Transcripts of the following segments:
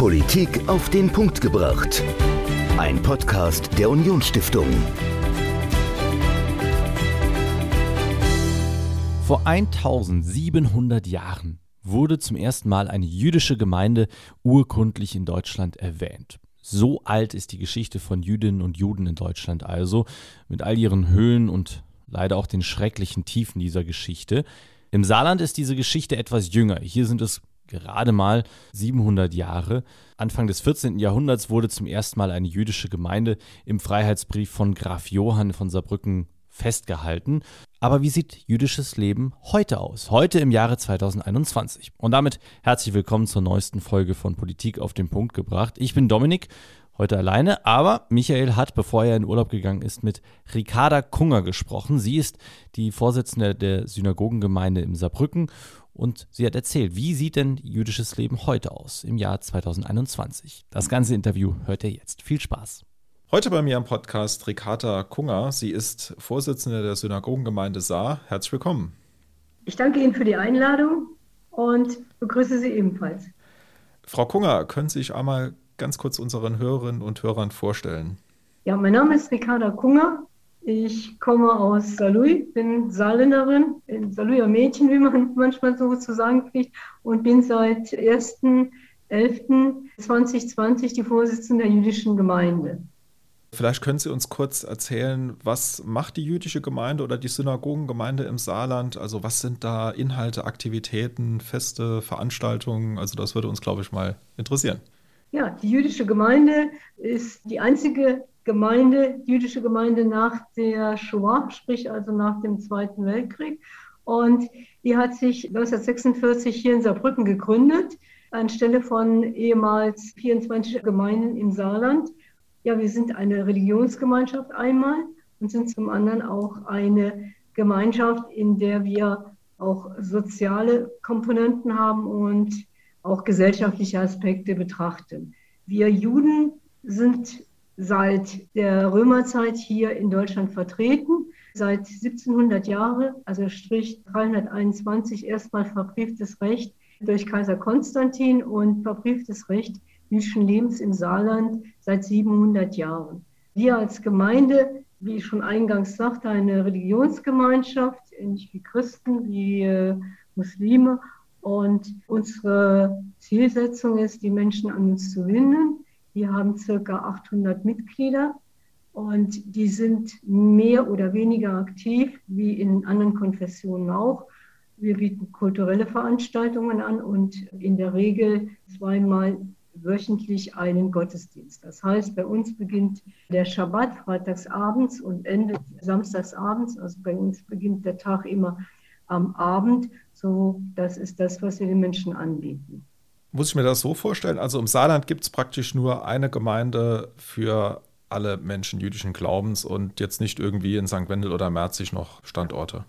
Politik auf den Punkt gebracht. Ein Podcast der Unionsstiftung. Vor 1700 Jahren wurde zum ersten Mal eine jüdische Gemeinde urkundlich in Deutschland erwähnt. So alt ist die Geschichte von Jüdinnen und Juden in Deutschland also, mit all ihren Höhen und leider auch den schrecklichen Tiefen dieser Geschichte. Im Saarland ist diese Geschichte etwas jünger. Hier sind es gerade mal 700 Jahre. Anfang des 14. Jahrhunderts wurde zum ersten Mal eine jüdische Gemeinde im Freiheitsbrief von Graf Johann von Saarbrücken festgehalten. Aber wie sieht jüdisches Leben heute aus? Heute im Jahre 2021. Und damit herzlich willkommen zur neuesten Folge von Politik auf den Punkt gebracht. Ich bin Dominik heute alleine, aber Michael hat, bevor er in Urlaub gegangen ist, mit Ricarda Kunger gesprochen. Sie ist die Vorsitzende der Synagogengemeinde im Saarbrücken und sie hat erzählt, wie sieht denn jüdisches Leben heute aus im Jahr 2021. Das ganze Interview hört ihr jetzt. Viel Spaß. Heute bei mir am Podcast Ricarda Kunger. Sie ist Vorsitzende der Synagogengemeinde Saar. Herzlich willkommen. Ich danke Ihnen für die Einladung und begrüße Sie ebenfalls. Frau Kunger, können Sie sich einmal ganz kurz unseren Hörerinnen und Hörern vorstellen? Ja, mein Name ist Ricarda Kunger. Ich komme aus Saarlouis, bin Saarländerin, ein Saarlouier Mädchen, wie man manchmal so zu sagen kriegt, und bin seit 1.11.2020 die Vorsitzende der jüdischen Gemeinde. Vielleicht können Sie uns kurz erzählen, was macht die jüdische Gemeinde oder die Synagogengemeinde im Saarland? Also was sind da Inhalte, Aktivitäten, Feste, Veranstaltungen? Also das würde uns, glaube ich, mal interessieren. Ja, die jüdische Gemeinde ist die einzige Gemeinde, jüdische Gemeinde nach der Shoah, sprich also nach dem Zweiten Weltkrieg. Und die hat sich 1946 hier in Saarbrücken gegründet, anstelle von ehemals 24 Gemeinden im Saarland. Ja, wir sind eine Religionsgemeinschaft einmal und sind zum anderen auch eine Gemeinschaft, in der wir auch soziale Komponenten haben und auch gesellschaftliche Aspekte betrachten. Wir Juden sind seit der Römerzeit hier in Deutschland vertreten, seit 1700 Jahren, also Strich 321 erstmal verbrieftes Recht durch Kaiser Konstantin und verbrieftes Recht jüdischen Lebens im Saarland seit 700 Jahren. Wir als Gemeinde, wie ich schon eingangs sagte, eine Religionsgemeinschaft, ähnlich wie Christen, wie äh, Muslime und unsere Zielsetzung ist, die Menschen an uns zu binden. Wir haben circa 800 Mitglieder und die sind mehr oder weniger aktiv, wie in anderen Konfessionen auch. Wir bieten kulturelle Veranstaltungen an und in der Regel zweimal wöchentlich einen Gottesdienst. Das heißt, bei uns beginnt der Schabbat freitagsabends und endet samstagsabends. Also bei uns beginnt der Tag immer am Abend. So, das ist das, was wir den Menschen anbieten. Muss ich mir das so vorstellen? Also im Saarland gibt es praktisch nur eine Gemeinde für alle Menschen jüdischen Glaubens und jetzt nicht irgendwie in St. Wendel oder Merzig noch Standorte.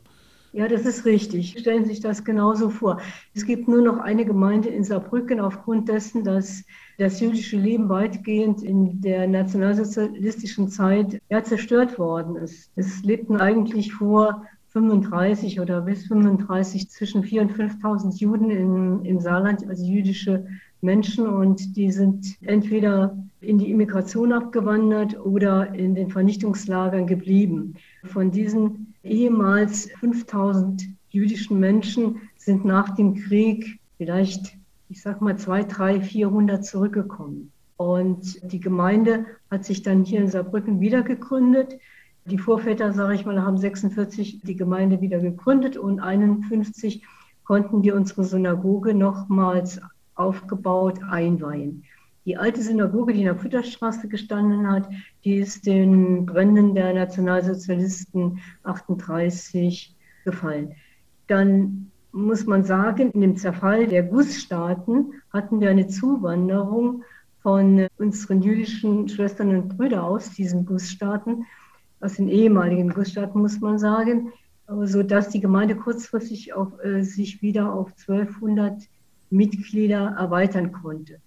Ja, das ist richtig. Stellen Sie sich das genauso vor. Es gibt nur noch eine Gemeinde in Saarbrücken aufgrund dessen, dass das jüdische Leben weitgehend in der nationalsozialistischen Zeit ja, zerstört worden ist. Es lebten eigentlich vor 35 oder bis 35 zwischen 4.000 und 5.000 Juden im, im Saarland, also jüdische Menschen. Und die sind entweder in die Immigration abgewandert oder in den Vernichtungslagern geblieben. Von diesen ehemals 5000 jüdischen Menschen sind nach dem Krieg vielleicht, ich sag mal, 200, 300, 400 zurückgekommen. Und die Gemeinde hat sich dann hier in Saarbrücken wieder gegründet. Die Vorväter, sage ich mal, haben 46 die Gemeinde wieder gegründet und 51 konnten wir unsere Synagoge nochmals aufgebaut einweihen. Die alte Synagoge, die in der Fütterstraße gestanden hat, die ist den Bränden der Nationalsozialisten 38 gefallen. Dann muss man sagen, in dem Zerfall der Gussstaaten hatten wir eine Zuwanderung von unseren jüdischen Schwestern und Brüdern aus diesen Gussstaaten aus den ehemaligen Gussstaaten, muss man sagen, sodass die Gemeinde kurzfristig auf, äh, sich wieder auf 1200 Mitglieder erweitern konnte.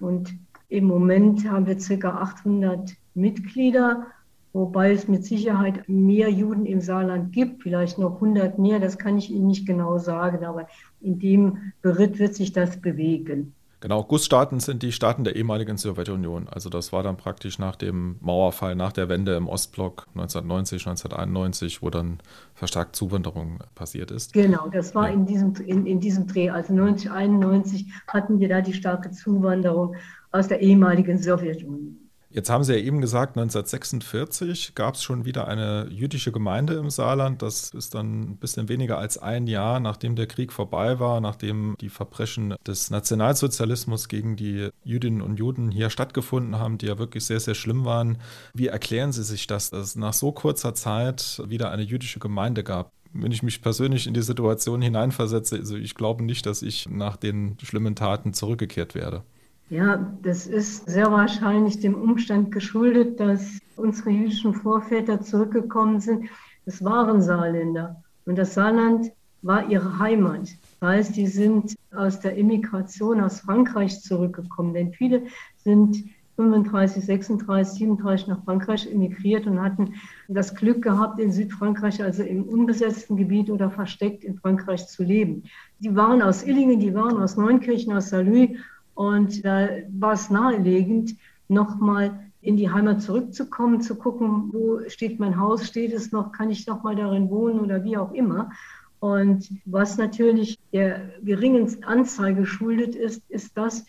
Und im Moment haben wir ca. 800 Mitglieder, wobei es mit Sicherheit mehr Juden im Saarland gibt, vielleicht noch 100 mehr, das kann ich Ihnen nicht genau sagen, aber in dem Beritt wird sich das bewegen. Genau, Gussstaaten sind die Staaten der ehemaligen Sowjetunion. Also das war dann praktisch nach dem Mauerfall, nach der Wende im Ostblock 1990, 1991, wo dann verstärkt Zuwanderung passiert ist. Genau, das war ja. in, diesem, in, in diesem Dreh. Also 1991 hatten wir da die starke Zuwanderung aus der ehemaligen Sowjetunion. Jetzt haben Sie ja eben gesagt, 1946 gab es schon wieder eine jüdische Gemeinde im Saarland. Das ist dann ein bisschen weniger als ein Jahr, nachdem der Krieg vorbei war, nachdem die Verbrechen des Nationalsozialismus gegen die Jüdinnen und Juden hier stattgefunden haben, die ja wirklich sehr, sehr schlimm waren. Wie erklären Sie sich das, dass es nach so kurzer Zeit wieder eine jüdische Gemeinde gab? wenn ich mich persönlich in die Situation hineinversetze, also ich glaube nicht, dass ich nach den schlimmen Taten zurückgekehrt werde. Ja, das ist sehr wahrscheinlich dem Umstand geschuldet, dass unsere jüdischen Vorväter zurückgekommen sind. Das waren Saarländer und das Saarland war ihre Heimat. Das heißt, die sind aus der Immigration aus Frankreich zurückgekommen, denn viele sind 35, 36, 37 nach Frankreich emigriert und hatten das Glück gehabt, in Südfrankreich, also im unbesetzten Gebiet oder versteckt in Frankreich zu leben. Die waren aus Illingen, die waren aus Neunkirchen, aus Saarlouis und da war es naheliegend, nochmal in die Heimat zurückzukommen, zu gucken, wo steht mein Haus, steht es noch, kann ich noch mal darin wohnen oder wie auch immer. Und was natürlich der geringen Anzahl geschuldet ist, ist, dass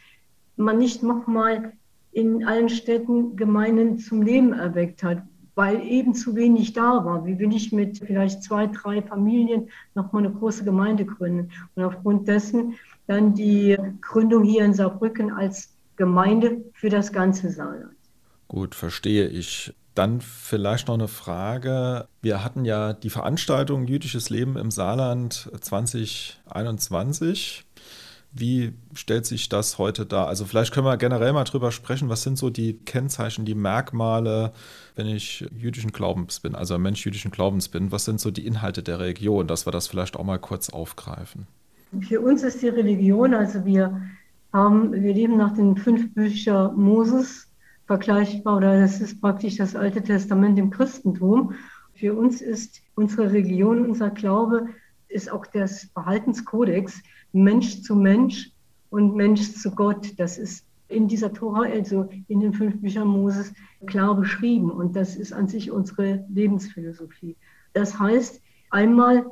man nicht nochmal in allen Städten Gemeinden zum Leben erweckt hat, weil eben zu wenig da war. Wie will ich mit vielleicht zwei, drei Familien nochmal eine große Gemeinde gründen? Und aufgrund dessen dann die Gründung hier in Saarbrücken als Gemeinde für das ganze Saarland. Gut, verstehe ich. Dann vielleicht noch eine Frage. Wir hatten ja die Veranstaltung Jüdisches Leben im Saarland 2021. Wie stellt sich das heute dar? Also vielleicht können wir generell mal drüber sprechen, was sind so die Kennzeichen, die Merkmale, wenn ich jüdischen Glaubens bin, also ein Mensch jüdischen Glaubens bin, was sind so die Inhalte der Region, dass wir das vielleicht auch mal kurz aufgreifen? Für uns ist die Religion, also wir haben, wir leben nach den fünf Büchern Moses vergleichbar, oder das ist praktisch das Alte Testament im Christentum. Für uns ist unsere Religion, unser Glaube, ist auch das Verhaltenskodex Mensch zu Mensch und Mensch zu Gott. Das ist in dieser Tora, also in den fünf Büchern Moses, klar beschrieben. Und das ist an sich unsere Lebensphilosophie. Das heißt, einmal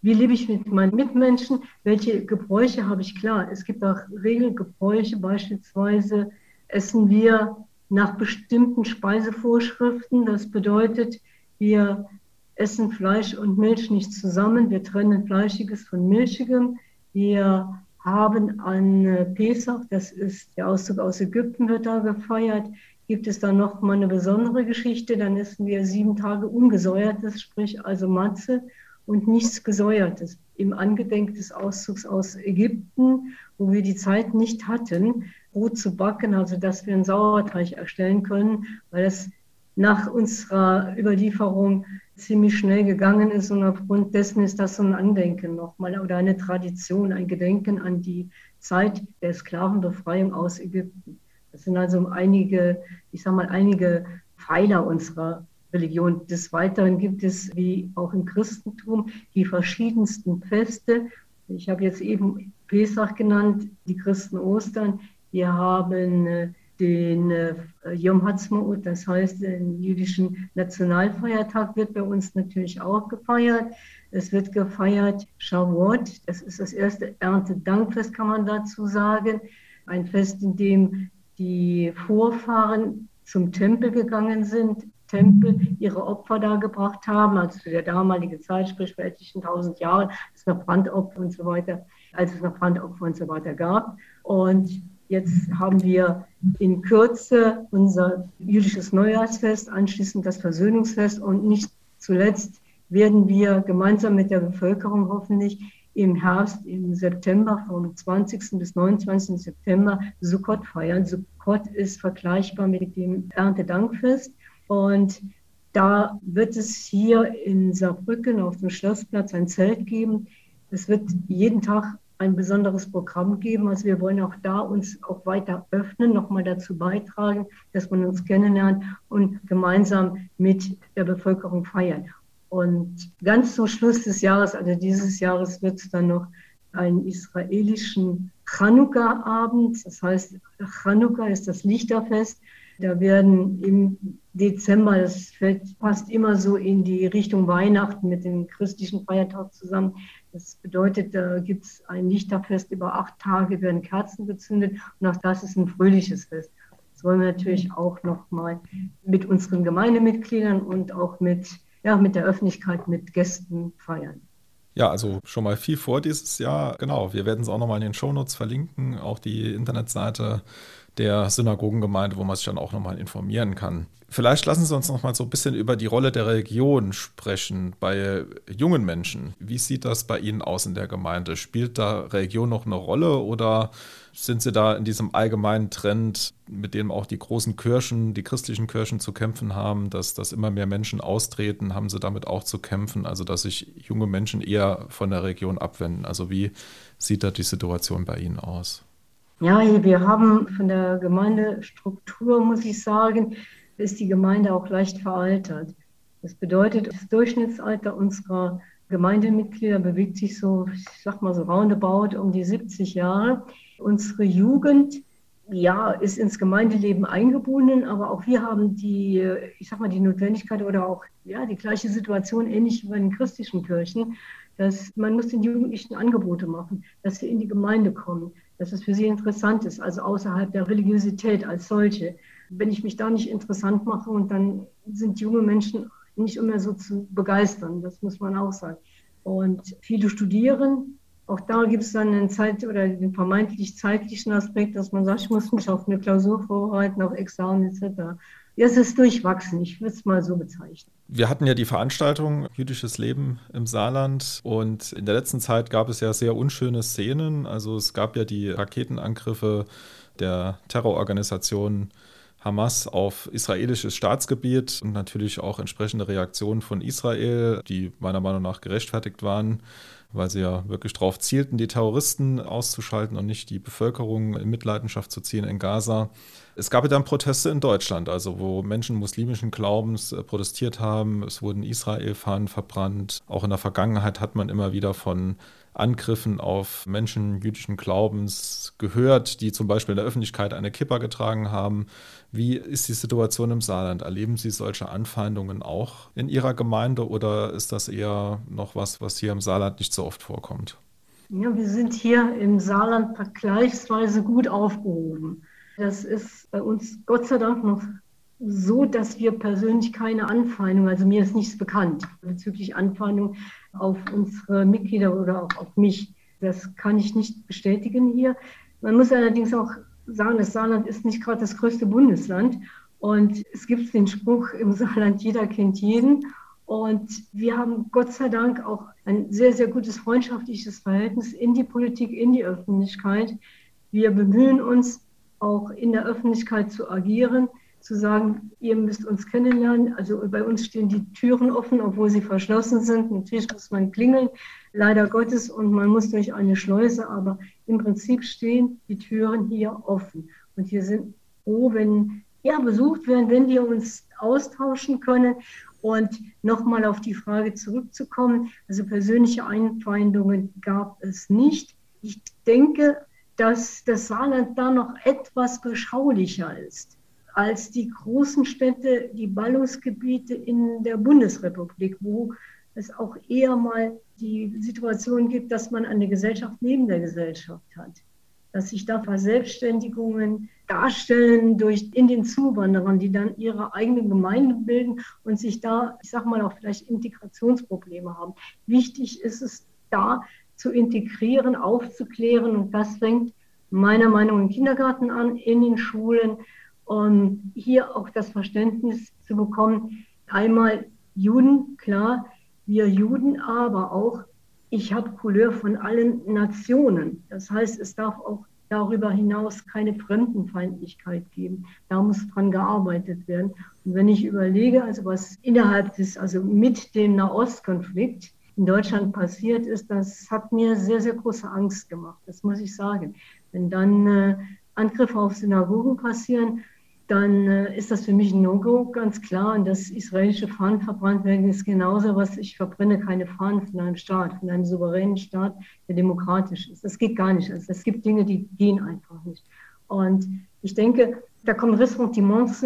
wie lebe ich mit meinen Mitmenschen? Welche Gebräuche habe ich? Klar, es gibt auch Regelgebräuche, beispielsweise essen wir nach bestimmten Speisevorschriften. Das bedeutet, wir essen Fleisch und Milch nicht zusammen. Wir trennen Fleischiges von Milchigem. Wir haben an Pesach, das ist der Auszug aus Ägypten, wird da gefeiert. Gibt es da noch mal eine besondere Geschichte? Dann essen wir sieben Tage ungesäuertes, sprich also Matze und nichts Gesäuertes. Im Angedenk des Auszugs aus Ägypten, wo wir die Zeit nicht hatten, Brot zu backen, also dass wir einen Sauerteig erstellen können, weil es nach unserer Überlieferung ziemlich schnell gegangen ist und aufgrund dessen ist das so ein Andenken nochmal oder eine Tradition, ein Gedenken an die Zeit der Sklavenbefreiung aus Ägypten. Das sind also einige, ich sag mal, einige Pfeiler unserer Religion. Des Weiteren gibt es, wie auch im Christentum, die verschiedensten Feste. Ich habe jetzt eben Pesach genannt, die Christen Ostern. Wir haben äh, den äh, Yom Ha'atzmaut, das heißt, den jüdischen Nationalfeiertag wird bei uns natürlich auch gefeiert. Es wird gefeiert Shavuot, das ist das erste Erntedankfest, kann man dazu sagen. Ein Fest, in dem die Vorfahren zum Tempel gegangen sind, Tempel ihre Opfer dargebracht haben, also zu der damaligen Zeit, sprich vor etlichen tausend Jahren, es noch Brandopfer und so weiter, als es noch Brandopfer und so weiter gab. Und jetzt haben wir in Kürze unser jüdisches Neujahrsfest, anschließend das Versöhnungsfest und nicht zuletzt werden wir gemeinsam mit der Bevölkerung hoffentlich im Herbst, im September, vom 20. bis 29. September Sukkot feiern. Sukkot ist vergleichbar mit dem Erntedankfest. Und da wird es hier in Saarbrücken auf dem Schlossplatz ein Zelt geben. Es wird jeden Tag ein besonderes Programm geben. Also wir wollen auch da uns auch weiter öffnen, nochmal dazu beitragen, dass man uns kennenlernt und gemeinsam mit der Bevölkerung feiern. Und ganz zum Schluss des Jahres, also dieses Jahres, wird es dann noch einen israelischen Chanukka-Abend. Das heißt, Chanukka ist das Lichterfest. Da werden im Dezember, das fällt fast immer so in die Richtung Weihnachten mit dem christlichen Feiertag zusammen. Das bedeutet, da gibt es ein Lichterfest über acht Tage, werden Kerzen gezündet und auch das ist ein fröhliches Fest. Das wollen wir natürlich auch nochmal mit unseren Gemeindemitgliedern und auch mit, ja, mit der Öffentlichkeit, mit Gästen feiern. Ja, also schon mal viel vor dieses Jahr. Genau, wir werden es auch nochmal in den Shownotes verlinken, auch die Internetseite der Synagogengemeinde, wo man sich dann auch nochmal informieren kann. Vielleicht lassen Sie uns nochmal so ein bisschen über die Rolle der Religion sprechen bei jungen Menschen. Wie sieht das bei Ihnen aus in der Gemeinde? Spielt da Religion noch eine Rolle oder sind Sie da in diesem allgemeinen Trend, mit dem auch die großen Kirchen, die christlichen Kirchen zu kämpfen haben, dass, dass immer mehr Menschen austreten, haben Sie damit auch zu kämpfen, also dass sich junge Menschen eher von der Religion abwenden? Also wie sieht da die Situation bei Ihnen aus? Ja, wir haben von der Gemeindestruktur, muss ich sagen, ist die Gemeinde auch leicht veraltert. Das bedeutet, das Durchschnittsalter unserer Gemeindemitglieder bewegt sich so, ich sag mal so roundabout um die 70 Jahre. Unsere Jugend, ja, ist ins Gemeindeleben eingebunden, aber auch wir haben die, ich sag mal, die Notwendigkeit oder auch, ja, die gleiche Situation, ähnlich wie bei den christlichen Kirchen, dass man muss den Jugendlichen Angebote machen, dass sie in die Gemeinde kommen, dass es für sie interessant ist, also außerhalb der Religiosität als solche. Wenn ich mich da nicht interessant mache und dann sind junge Menschen nicht immer so zu begeistern, das muss man auch sagen. Und viele studieren, auch da gibt es dann einen Zeit- oder den vermeintlich zeitlichen Aspekt, dass man sagt, ich muss mich auf eine Klausur vorbereiten, auf Examen etc. Es ist durchwachsen, ich würde es mal so bezeichnen. Wir hatten ja die Veranstaltung Jüdisches Leben im Saarland und in der letzten Zeit gab es ja sehr unschöne Szenen. Also es gab ja die Raketenangriffe der Terrororganisation Hamas auf israelisches Staatsgebiet und natürlich auch entsprechende Reaktionen von Israel, die meiner Meinung nach gerechtfertigt waren weil sie ja wirklich darauf zielten, die Terroristen auszuschalten und nicht die Bevölkerung in Mitleidenschaft zu ziehen in Gaza. Es gab ja dann Proteste in Deutschland, also wo Menschen muslimischen Glaubens äh, protestiert haben. Es wurden Israel-Fahnen verbrannt. Auch in der Vergangenheit hat man immer wieder von Angriffen auf Menschen jüdischen Glaubens gehört, die zum Beispiel in der Öffentlichkeit eine Kippa getragen haben. Wie ist die Situation im Saarland? Erleben Sie solche Anfeindungen auch in Ihrer Gemeinde oder ist das eher noch was, was hier im Saarland nicht so oft vorkommt? Ja, wir sind hier im Saarland vergleichsweise gut aufgehoben. Das ist bei uns Gott sei Dank noch so, dass wir persönlich keine Anfeindung, also mir ist nichts bekannt bezüglich Anfeindung auf unsere Mitglieder oder auch auf mich. Das kann ich nicht bestätigen hier. Man muss allerdings auch sagen, das Saarland ist nicht gerade das größte Bundesland. Und es gibt den Spruch im Saarland, jeder kennt jeden. Und wir haben Gott sei Dank auch ein sehr, sehr gutes freundschaftliches Verhältnis in die Politik, in die Öffentlichkeit. Wir bemühen uns auch in der Öffentlichkeit zu agieren zu sagen, ihr müsst uns kennenlernen. Also bei uns stehen die Türen offen, obwohl sie verschlossen sind. Natürlich muss man klingeln, leider Gottes, und man muss durch eine Schleuse, aber im Prinzip stehen die Türen hier offen. Und wir sind froh, wenn ja, besucht werden, wenn wir uns austauschen können. Und nochmal auf die Frage zurückzukommen, also persönliche Einfeindungen gab es nicht. Ich denke, dass das Saarland da noch etwas beschaulicher ist als die großen Städte, die Ballungsgebiete in der Bundesrepublik, wo es auch eher mal die Situation gibt, dass man eine Gesellschaft neben der Gesellschaft hat. Dass sich da Verselbstständigungen darstellen durch in den Zuwanderern, die dann ihre eigene Gemeinde bilden und sich da, ich sag mal, auch vielleicht Integrationsprobleme haben. Wichtig ist es da zu integrieren, aufzuklären und das fängt meiner Meinung nach im Kindergarten an, in den Schulen, um hier auch das Verständnis zu bekommen, einmal Juden, klar, wir Juden, aber auch, ich habe Couleur von allen Nationen. Das heißt, es darf auch darüber hinaus keine Fremdenfeindlichkeit geben. Da muss dran gearbeitet werden. Und wenn ich überlege, also was innerhalb des, also mit dem Nahostkonflikt in Deutschland passiert ist, das hat mir sehr, sehr große Angst gemacht. Das muss ich sagen. Wenn dann äh, Angriffe auf Synagogen passieren, dann äh, ist das für mich ein No-Go, ganz klar. Und das israelische Fahnen verbrannt werden ist genauso was. Ich verbrenne keine Fahnen von einem Staat, von einem souveränen Staat, der demokratisch ist. Das geht gar nicht. Also es gibt Dinge, die gehen einfach nicht. Und ich denke, da kommen Ressentiments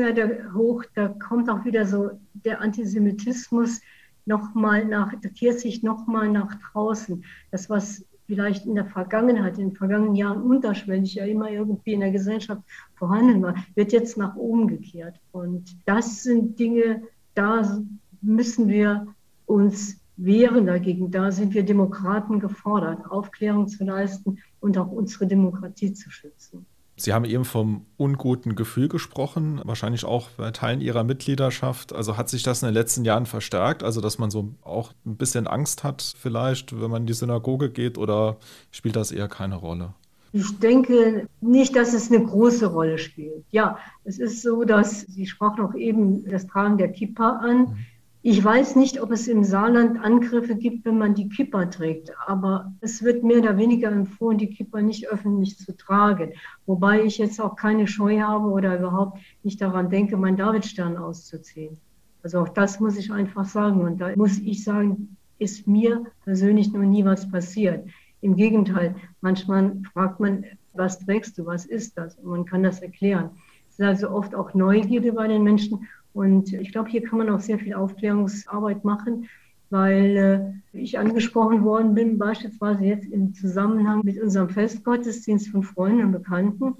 hoch, da kommt auch wieder so der Antisemitismus nochmal nach, kehrt sich nochmal nach draußen. Das, was vielleicht in der Vergangenheit, in den vergangenen Jahren unterschwellig ja immer irgendwie in der Gesellschaft vorhanden war, wird jetzt nach oben gekehrt. Und das sind Dinge, da müssen wir uns wehren dagegen. Da sind wir Demokraten gefordert, Aufklärung zu leisten und auch unsere Demokratie zu schützen. Sie haben eben vom unguten Gefühl gesprochen, wahrscheinlich auch bei Teilen Ihrer Mitgliedschaft. Also hat sich das in den letzten Jahren verstärkt? Also, dass man so auch ein bisschen Angst hat, vielleicht, wenn man in die Synagoge geht, oder spielt das eher keine Rolle? Ich denke nicht, dass es eine große Rolle spielt. Ja, es ist so, dass Sie sprach noch eben das Tragen der Kippa an. Mhm. Ich weiß nicht, ob es im Saarland Angriffe gibt, wenn man die Kippa trägt, aber es wird mehr oder weniger empfohlen, die Kippa nicht öffentlich zu tragen. Wobei ich jetzt auch keine Scheu habe oder überhaupt nicht daran denke, meinen Davidstern auszuziehen. Also auch das muss ich einfach sagen. Und da muss ich sagen, ist mir persönlich noch nie was passiert. Im Gegenteil, manchmal fragt man, was trägst du, was ist das? Und man kann das erklären. Es ist also oft auch Neugierde bei den Menschen und ich glaube, hier kann man auch sehr viel Aufklärungsarbeit machen, weil äh, ich angesprochen worden bin, beispielsweise jetzt im Zusammenhang mit unserem Festgottesdienst von Freunden und Bekannten,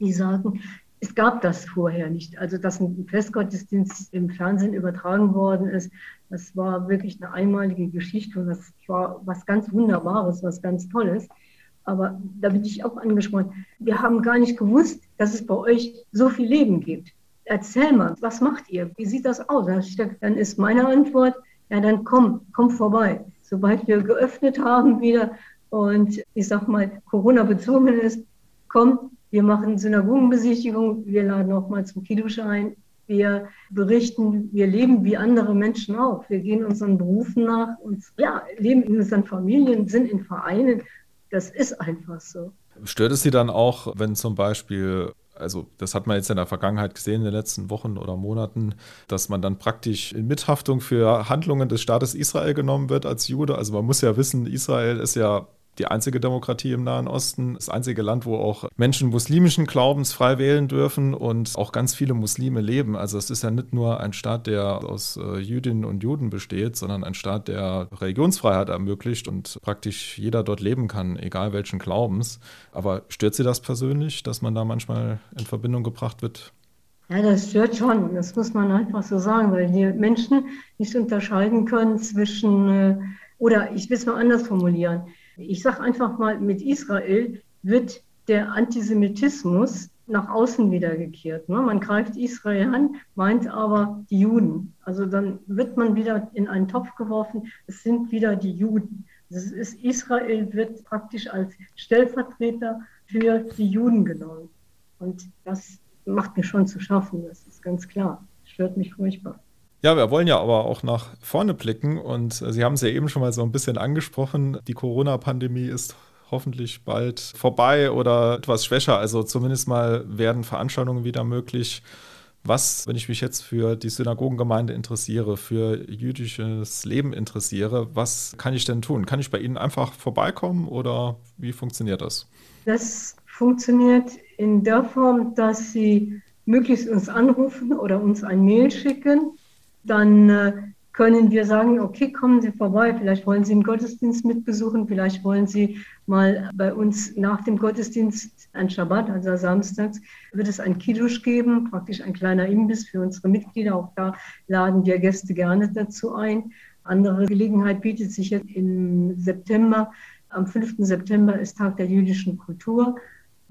die sagen, es gab das vorher nicht. Also, dass ein Festgottesdienst im Fernsehen übertragen worden ist, das war wirklich eine einmalige Geschichte und das war was ganz Wunderbares, was ganz Tolles. Aber da bin ich auch angesprochen. Wir haben gar nicht gewusst, dass es bei euch so viel Leben gibt erzähl mal, was macht ihr? Wie sieht das aus? Dann ist meine Antwort, ja, dann komm, komm vorbei. Sobald wir geöffnet haben wieder und ich sag mal, Corona bezogen ist, komm, wir machen Synagogenbesichtigung, wir laden auch mal zum Kiddush ein, wir berichten, wir leben wie andere Menschen auch. Wir gehen unseren Berufen nach und ja, leben in unseren Familien, sind in Vereinen. Das ist einfach so. Stört es Sie dann auch, wenn zum Beispiel also das hat man jetzt in der Vergangenheit gesehen, in den letzten Wochen oder Monaten, dass man dann praktisch in Mithaftung für Handlungen des Staates Israel genommen wird als Jude. Also man muss ja wissen, Israel ist ja die einzige Demokratie im Nahen Osten, das einzige Land, wo auch Menschen muslimischen Glaubens frei wählen dürfen und auch ganz viele Muslime leben. Also es ist ja nicht nur ein Staat, der aus äh, Jüdinnen und Juden besteht, sondern ein Staat, der Religionsfreiheit ermöglicht und praktisch jeder dort leben kann, egal welchen Glaubens. Aber stört Sie das persönlich, dass man da manchmal in Verbindung gebracht wird ja, das stört schon. Das muss man einfach so sagen, weil die Menschen nicht unterscheiden können zwischen, äh, oder ich will es mal anders formulieren. Ich sage einfach mal, mit Israel wird der Antisemitismus nach außen wiedergekehrt. Ne? Man greift Israel an, meint aber die Juden. Also dann wird man wieder in einen Topf geworfen, es sind wieder die Juden. Ist, Israel wird praktisch als Stellvertreter für die Juden genommen. Und das macht mir schon zu schaffen, das ist ganz klar. Stört mich furchtbar. Ja, wir wollen ja aber auch nach vorne blicken und äh, Sie haben es ja eben schon mal so ein bisschen angesprochen. Die Corona-Pandemie ist hoffentlich bald vorbei oder etwas schwächer. Also zumindest mal werden Veranstaltungen wieder möglich. Was, wenn ich mich jetzt für die Synagogengemeinde interessiere, für jüdisches Leben interessiere, was kann ich denn tun? Kann ich bei Ihnen einfach vorbeikommen oder wie funktioniert das? Das funktioniert in der Form, dass Sie möglichst uns anrufen oder uns ein Mail schicken dann äh, können wir sagen, okay, kommen Sie vorbei, vielleicht wollen Sie einen Gottesdienst mitbesuchen, vielleicht wollen Sie mal bei uns nach dem Gottesdienst ein Schabbat, also samstags, wird es ein Kiddush geben, praktisch ein kleiner Imbiss für unsere Mitglieder. Auch da laden wir Gäste gerne dazu ein. Andere Gelegenheit bietet sich jetzt im September. Am 5. September ist Tag der jüdischen Kultur.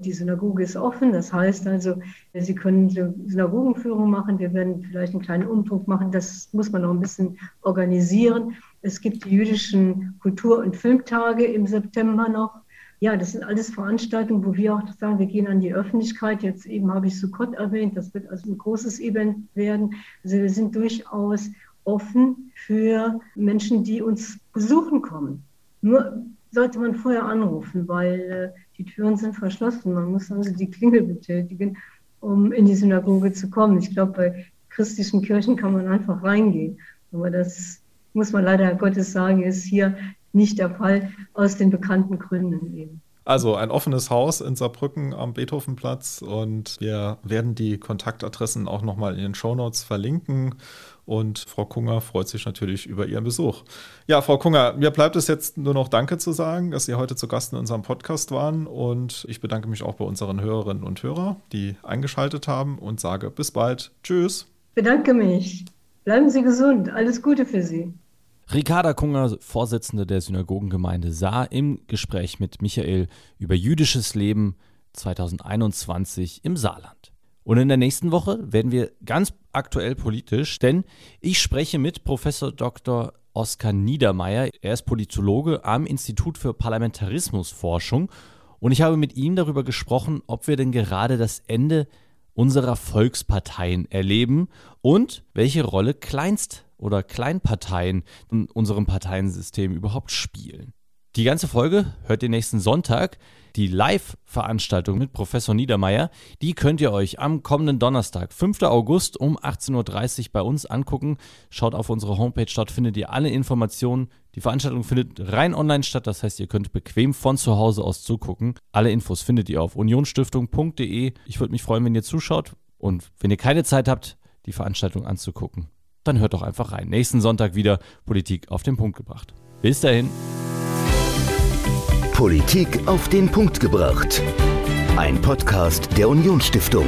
Die Synagoge ist offen, das heißt also, Sie können Synagogenführung machen, wir werden vielleicht einen kleinen Umdruck machen, das muss man noch ein bisschen organisieren. Es gibt die jüdischen Kultur- und Filmtage im September noch. Ja, das sind alles Veranstaltungen, wo wir auch sagen, wir gehen an die Öffentlichkeit. Jetzt eben habe ich Sukkot erwähnt, das wird also ein großes Event werden. Also wir sind durchaus offen für Menschen, die uns besuchen kommen. Nur sollte man vorher anrufen, weil äh, die Türen sind verschlossen. Man muss also die Klingel betätigen. um in die Synagoge zu kommen. Ich glaube, bei christlichen Kirchen kann man einfach reingehen. Aber das muss man leider Gottes sagen, ist hier nicht der Fall, aus den bekannten Gründen eben. Also ein offenes Haus in Saarbrücken am Beethovenplatz und wir werden die Kontaktadressen auch nochmal in den Shownotes verlinken. Und Frau Kunger freut sich natürlich über Ihren Besuch. Ja, Frau Kunger, mir bleibt es jetzt nur noch Danke zu sagen, dass Sie heute zu Gast in unserem Podcast waren. Und ich bedanke mich auch bei unseren Hörerinnen und Hörern, die eingeschaltet haben und sage bis bald. Tschüss. Bedanke mich. Bleiben Sie gesund. Alles Gute für Sie. Ricarda Kunger, Vorsitzende der Synagogengemeinde Saar, im Gespräch mit Michael über jüdisches Leben 2021 im Saarland. Und in der nächsten Woche werden wir ganz aktuell politisch, denn ich spreche mit Professor Dr. Oskar Niedermeyer. Er ist Politologe am Institut für Parlamentarismusforschung und ich habe mit ihm darüber gesprochen, ob wir denn gerade das Ende unserer Volksparteien erleben und welche Rolle Kleinst- oder Kleinparteien in unserem Parteiensystem überhaupt spielen. Die ganze Folge hört ihr nächsten Sonntag. Die Live-Veranstaltung mit Professor Niedermeyer, die könnt ihr euch am kommenden Donnerstag, 5. August um 18.30 Uhr bei uns angucken. Schaut auf unsere Homepage, dort findet ihr alle Informationen. Die Veranstaltung findet rein online statt, das heißt, ihr könnt bequem von zu Hause aus zugucken. Alle Infos findet ihr auf unionstiftung.de. Ich würde mich freuen, wenn ihr zuschaut und wenn ihr keine Zeit habt, die Veranstaltung anzugucken, dann hört doch einfach rein. Nächsten Sonntag wieder Politik auf den Punkt gebracht. Bis dahin. Politik auf den Punkt gebracht. Ein Podcast der Unionsstiftung.